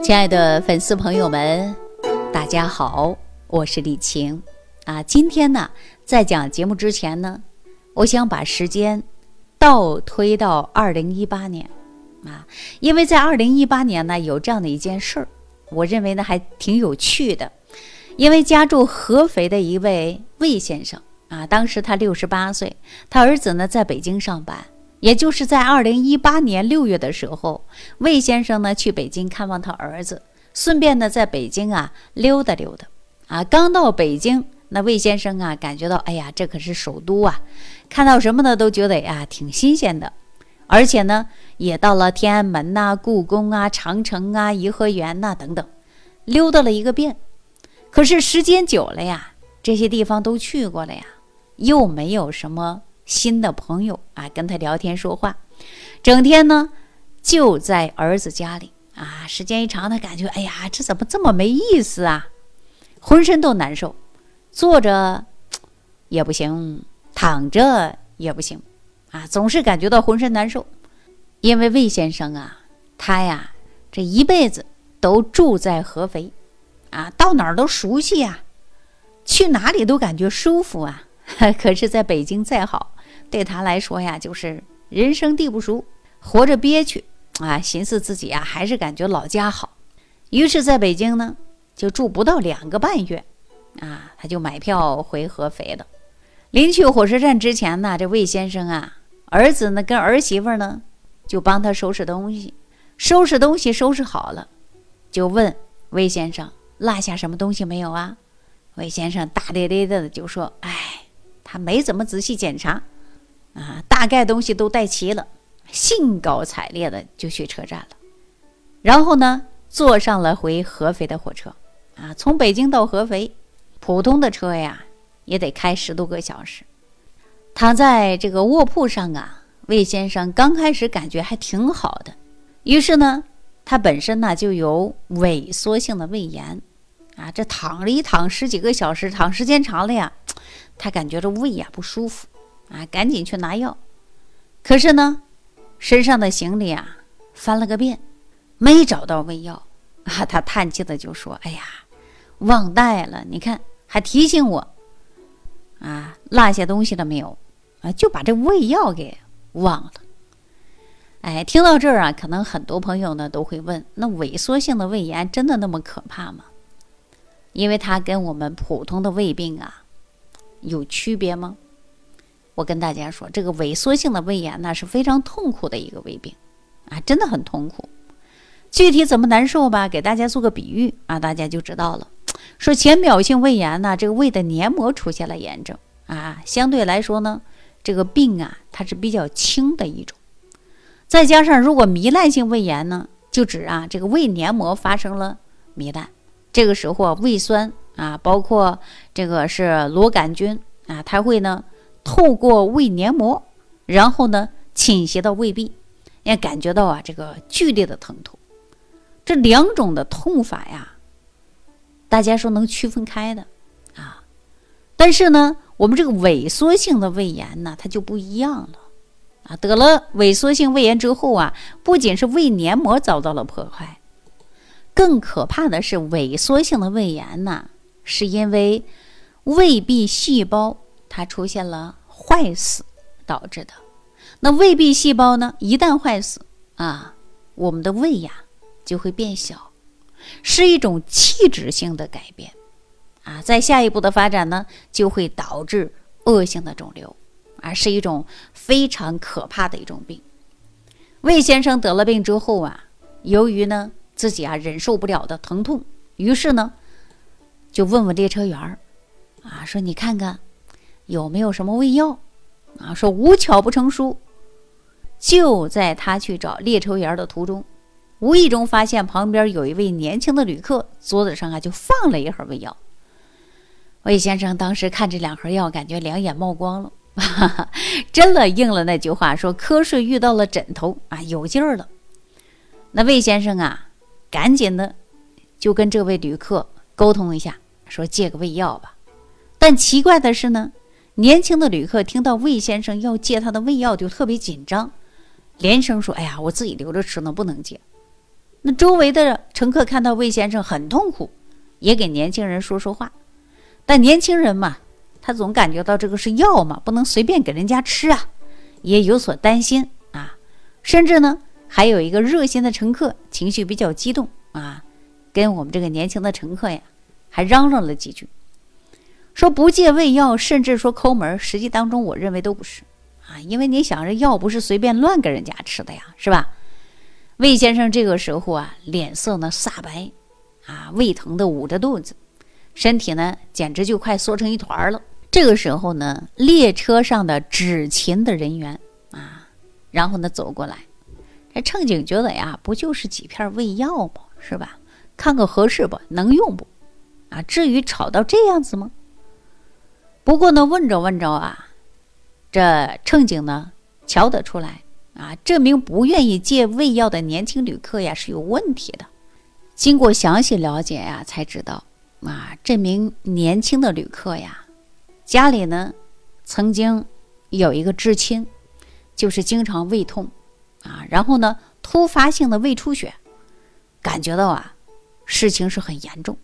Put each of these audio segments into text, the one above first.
亲爱的粉丝朋友们，大家好，我是李晴啊。今天呢，在讲节目之前呢，我想把时间倒推到二零一八年啊，因为在二零一八年呢，有这样的一件事儿，我认为呢还挺有趣的。因为家住合肥的一位魏先生啊，当时他六十八岁，他儿子呢在北京上班。也就是在二零一八年六月的时候，魏先生呢去北京看望他儿子，顺便呢在北京啊溜达溜达。啊，刚到北京，那魏先生啊感觉到，哎呀，这可是首都啊，看到什么呢都觉得呀挺新鲜的。而且呢，也到了天安门呐、故宫啊、长城啊、颐和园呐等等，溜达了一个遍。可是时间久了呀，这些地方都去过了呀，又没有什么。新的朋友啊，跟他聊天说话，整天呢就在儿子家里啊。时间一长，他感觉哎呀，这怎么这么没意思啊？浑身都难受，坐着也不行，躺着也不行啊，总是感觉到浑身难受。因为魏先生啊，他呀这一辈子都住在合肥啊，到哪儿都熟悉呀，去哪里都感觉舒服啊。可是，在北京再好。对他来说呀，就是人生地不熟，活着憋屈啊，寻思自己呀，还是感觉老家好。于是，在北京呢，就住不到两个半月，啊，他就买票回合肥了。临去火车站之前呢，这魏先生啊，儿子呢跟儿媳妇呢，就帮他收拾东西。收拾东西收拾好了，就问魏先生落下什么东西没有啊？魏先生大咧咧的就说：“哎，他没怎么仔细检查。”啊，大概东西都带齐了，兴高采烈的就去车站了。然后呢，坐上了回合肥的火车。啊，从北京到合肥，普通的车呀，也得开十多个小时。躺在这个卧铺上啊，魏先生刚开始感觉还挺好的。于是呢，他本身呢就有萎缩性的胃炎。啊，这躺着一躺十几个小时，躺时间长了呀，他感觉这胃呀不舒服。啊，赶紧去拿药，可是呢，身上的行李啊翻了个遍，没找到胃药啊。他叹气的就说：“哎呀，忘带了！你看，还提醒我啊，落下东西了没有？啊，就把这胃药给忘了。”哎，听到这儿啊，可能很多朋友呢都会问：那萎缩性的胃炎真的那么可怕吗？因为它跟我们普通的胃病啊有区别吗？我跟大家说，这个萎缩性的胃炎呢是非常痛苦的一个胃病，啊，真的很痛苦。具体怎么难受吧，给大家做个比喻啊，大家就知道了。说浅表性胃炎呢，这个胃的黏膜出现了炎症啊，相对来说呢，这个病啊它是比较轻的一种。再加上如果糜烂性胃炎呢，就指啊这个胃黏膜发生了糜烂，这个时候啊胃酸啊，包括这个是螺杆菌啊，它会呢。透过胃黏膜，然后呢倾斜到胃壁，也感觉到啊这个剧烈的疼痛。这两种的痛法呀，大家说能区分开的啊。但是呢，我们这个萎缩性的胃炎呢，它就不一样了啊。得了萎缩性胃炎之后啊，不仅是胃黏膜遭到了破坏，更可怕的是萎缩性的胃炎呢，是因为胃壁细胞。它出现了坏死导致的，那胃壁细胞呢？一旦坏死啊，我们的胃呀就会变小，是一种器质性的改变啊。在下一步的发展呢，就会导致恶性的肿瘤，啊，是一种非常可怕的一种病。魏先生得了病之后啊，由于呢自己啊忍受不了的疼痛，于是呢就问问列车员儿啊，说你看看。有没有什么胃药？啊，说无巧不成书，就在他去找列车员的途中，无意中发现旁边有一位年轻的旅客，桌子上啊就放了一盒胃药。魏先生当时看这两盒药，感觉两眼冒光了，真的应了那句话，说瞌睡遇到了枕头啊，有劲儿了。那魏先生啊，赶紧的就跟这位旅客沟通一下，说借个胃药吧。但奇怪的是呢。年轻的旅客听到魏先生要借他的胃药，就特别紧张，连声说：“哎呀，我自己留着吃呢，不能借。”那周围的乘客看到魏先生很痛苦，也给年轻人说说话。但年轻人嘛，他总感觉到这个是药嘛，不能随便给人家吃啊，也有所担心啊。甚至呢，还有一个热心的乘客，情绪比较激动啊，跟我们这个年轻的乘客呀，还嚷嚷了几句，说不借喂药，甚至说抠门。实际当中，我认为都不是啊，因为你想，这药不是随便乱给人家吃的呀，是吧？魏先生这个时候啊，脸色呢煞白，啊，胃疼的捂着肚子，身体呢简直就快缩成一团了。这个时候呢，列车上的执勤的人员啊，然后呢走过来，这乘警觉得呀，不就是几片胃药吗？是吧？看看合适不？能用不？啊，至于吵到这样子吗？不过呢，问着问着啊，这乘警呢瞧得出来。啊，这名不愿意借胃药的年轻旅客呀是有问题的。经过详细了解呀，才知道啊，这名年轻的旅客呀，家里呢曾经有一个至亲，就是经常胃痛啊，然后呢突发性的胃出血，感觉到啊事情是很严重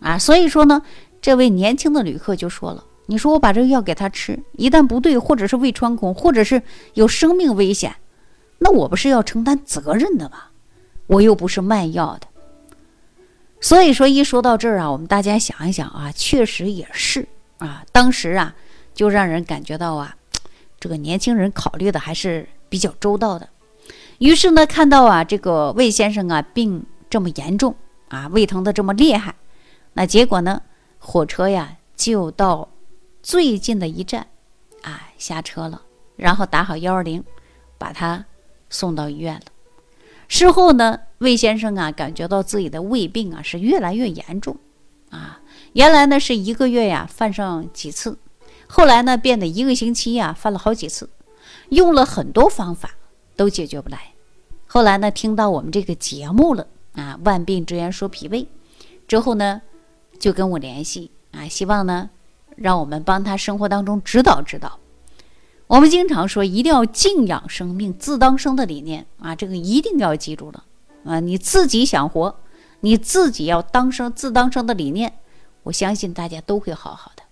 啊，所以说呢，这位年轻的旅客就说了：“你说我把这个药给他吃，一旦不对，或者是胃穿孔，或者是有生命危险。”那我不是要承担责任的吗？我又不是卖药的。所以说，一说到这儿啊，我们大家想一想啊，确实也是啊。当时啊，就让人感觉到啊，这个年轻人考虑的还是比较周到的。于是呢，看到啊，这个魏先生啊病这么严重啊，胃疼的这么厉害，那结果呢，火车呀就到最近的一站啊下车了，然后打好幺二零，把他。送到医院了。事后呢，魏先生啊，感觉到自己的胃病啊是越来越严重，啊，原来呢是一个月呀犯上几次，后来呢变得一个星期呀犯了好几次，用了很多方法都解决不来。后来呢听到我们这个节目了啊，万病之源说脾胃，之后呢就跟我联系啊，希望呢让我们帮他生活当中指导指导。我们经常说，一定要敬仰生命，自当生的理念啊，这个一定要记住了啊！你自己想活，你自己要当生，自当生的理念，我相信大家都会好好的。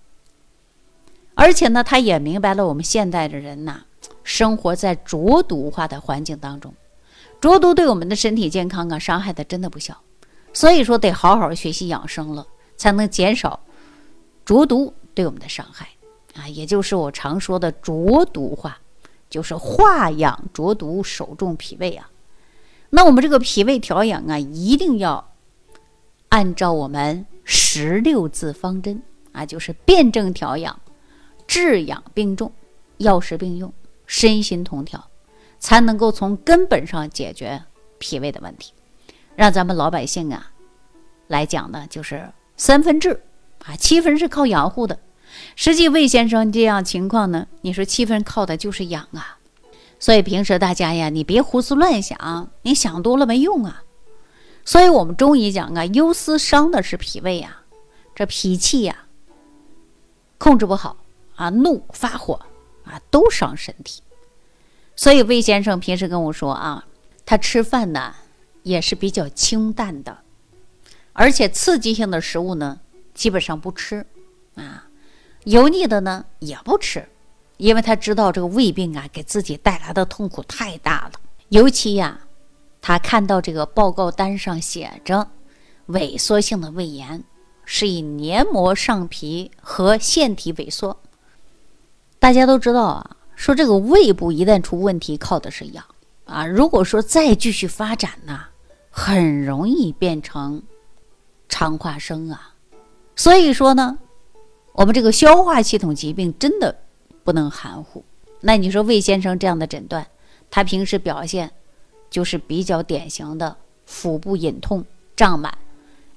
而且呢，他也明白了我们现代的人呐，生活在浊毒化的环境当中，浊毒对我们的身体健康啊，伤害的真的不小。所以说，得好好学习养生了，才能减少浊毒对我们的伤害。啊，也就是我常说的浊毒化，就是化养浊毒，守重脾胃啊。那我们这个脾胃调养啊，一定要按照我们十六字方针啊，就是辩证调养，治养并重，药食并用，身心同调，才能够从根本上解决脾胃的问题，让咱们老百姓啊来讲呢，就是三分治啊，七分是靠养护的。实际魏先生这样情况呢，你说七分靠的就是养啊，所以平时大家呀，你别胡思乱想，你想多了没用啊。所以我们中医讲啊，忧思伤的是脾胃啊，这脾气呀控制不好啊，怒发火啊都伤身体。所以魏先生平时跟我说啊，他吃饭呢也是比较清淡的，而且刺激性的食物呢基本上不吃啊。油腻的呢也不吃，因为他知道这个胃病啊给自己带来的痛苦太大了。尤其呀，他看到这个报告单上写着萎缩性的胃炎，是以黏膜上皮和腺体萎缩。大家都知道啊，说这个胃部一旦出问题，靠的是养啊。如果说再继续发展呢，很容易变成肠化生啊。所以说呢。我们这个消化系统疾病真的不能含糊。那你说魏先生这样的诊断，他平时表现就是比较典型的腹部隐痛、胀满、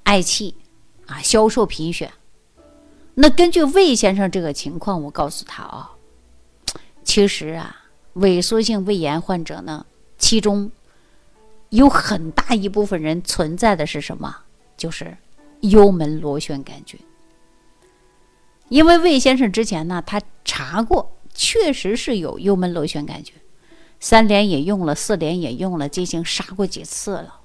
嗳气啊、消瘦贫血。那根据魏先生这个情况，我告诉他啊，其实啊，萎缩性胃炎患者呢，其中有很大一部分人存在的是什么？就是幽门螺旋杆菌。因为魏先生之前呢，他查过，确实是有幽门螺旋杆菌，三联也用了，四联也用了，进行杀过几次了。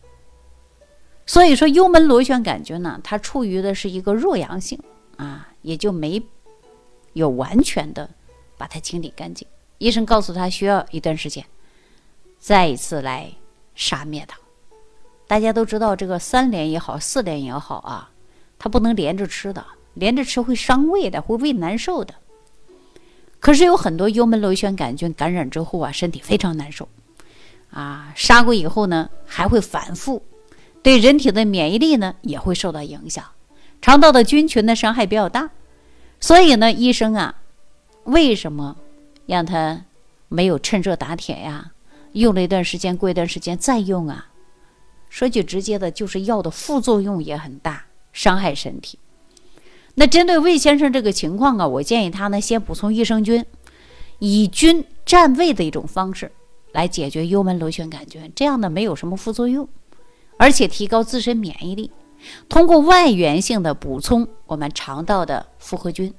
所以说幽门螺旋杆菌呢，它处于的是一个弱阳性啊，也就没有完全的把它清理干净。医生告诉他需要一段时间，再一次来杀灭它。大家都知道，这个三连也好，四连也好啊，它不能连着吃的，连着吃会伤胃的，会胃难受的。可是有很多幽门螺旋杆菌感染之后啊，身体非常难受，啊，杀过以后呢，还会反复，对人体的免疫力呢也会受到影响，肠道的菌群的伤害比较大。所以呢，医生啊，为什么让他没有趁热打铁呀？用了一段时间，过一段时间再用啊？说句直接的，就是药的副作用也很大，伤害身体。那针对魏先生这个情况啊，我建议他呢先补充益生菌，以菌占位的一种方式来解决幽门螺旋杆菌，这样呢没有什么副作用，而且提高自身免疫力。通过外源性的补充我们肠道的复合菌，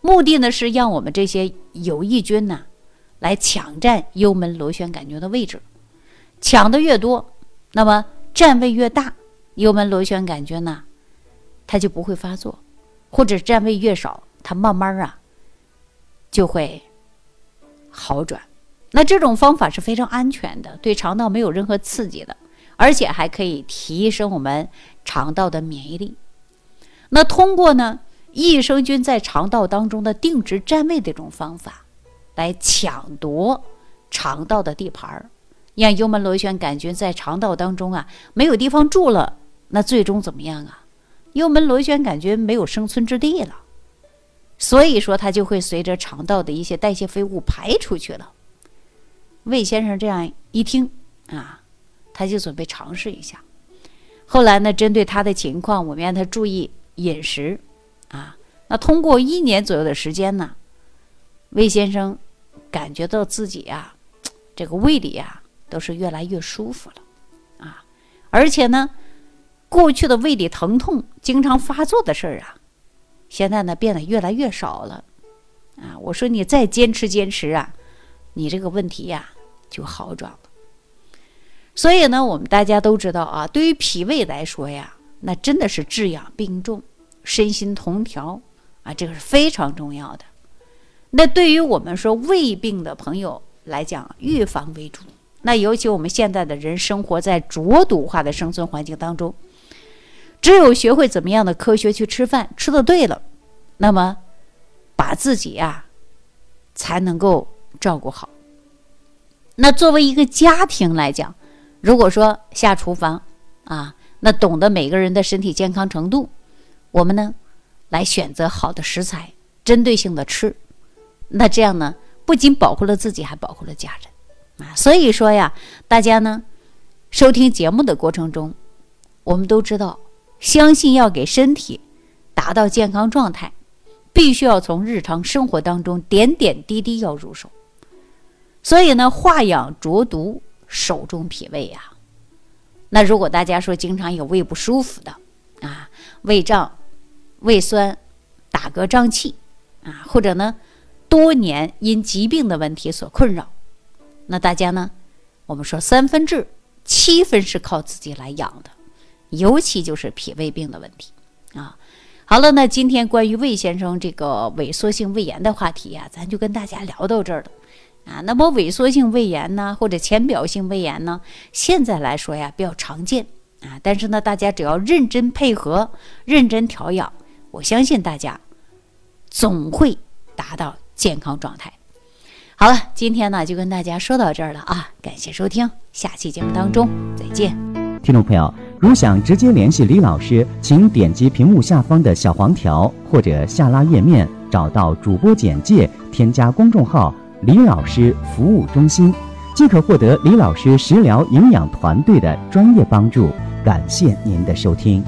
目的呢是让我们这些有益菌呢来抢占幽门螺旋杆菌的位置，抢的越多，那么占位越大，幽门螺旋杆菌呢它就不会发作。或者占位越少，它慢慢啊就会好转。那这种方法是非常安全的，对肠道没有任何刺激的，而且还可以提升我们肠道的免疫力。那通过呢益生菌在肠道当中的定植占位这种方法，来抢夺肠道的地盘儿，让幽门螺旋杆菌在肠道当中啊没有地方住了，那最终怎么样啊？幽门螺旋杆菌没有生存之地了，所以说它就会随着肠道的一些代谢废物排出去了。魏先生这样一听啊，他就准备尝试一下。后来呢，针对他的情况，我们让他注意饮食啊。那通过一年左右的时间呢，魏先生感觉到自己啊，这个胃里啊都是越来越舒服了啊，而且呢。过去的胃里疼痛、经常发作的事儿啊，现在呢变得越来越少了，啊，我说你再坚持坚持啊，你这个问题呀就好转了。所以呢，我们大家都知道啊，对于脾胃来说呀，那真的是治养并重、身心同调啊，这个是非常重要的。那对于我们说胃病的朋友来讲，预防为主。那尤其我们现在的人生活在浊毒化的生存环境当中。只有学会怎么样的科学去吃饭，吃的对了，那么把自己呀才能够照顾好。那作为一个家庭来讲，如果说下厨房啊，那懂得每个人的身体健康程度，我们呢来选择好的食材，针对性的吃，那这样呢不仅保护了自己，还保护了家人啊。所以说呀，大家呢收听节目的过程中，我们都知道。相信要给身体达到健康状态，必须要从日常生活当中点点滴滴要入手。所以呢，化养浊毒，守中脾胃呀。那如果大家说经常有胃不舒服的啊，胃胀、胃酸、打嗝胀气啊，或者呢多年因疾病的问题所困扰，那大家呢，我们说三分治，七分是靠自己来养的。尤其就是脾胃病的问题，啊，好了，那今天关于魏先生这个萎缩性胃炎的话题呀，咱就跟大家聊到这儿了，啊，那么萎缩性胃炎呢，或者浅表性胃炎呢，现在来说呀比较常见，啊，但是呢，大家只要认真配合、认真调养，我相信大家总会达到健康状态。好了，今天呢就跟大家说到这儿了啊，感谢收听，下期节目当中再见，听众朋友。如想直接联系李老师，请点击屏幕下方的小黄条，或者下拉页面找到主播简介，添加公众号“李老师服务中心”，即可获得李老师食疗营养团队的专业帮助。感谢您的收听。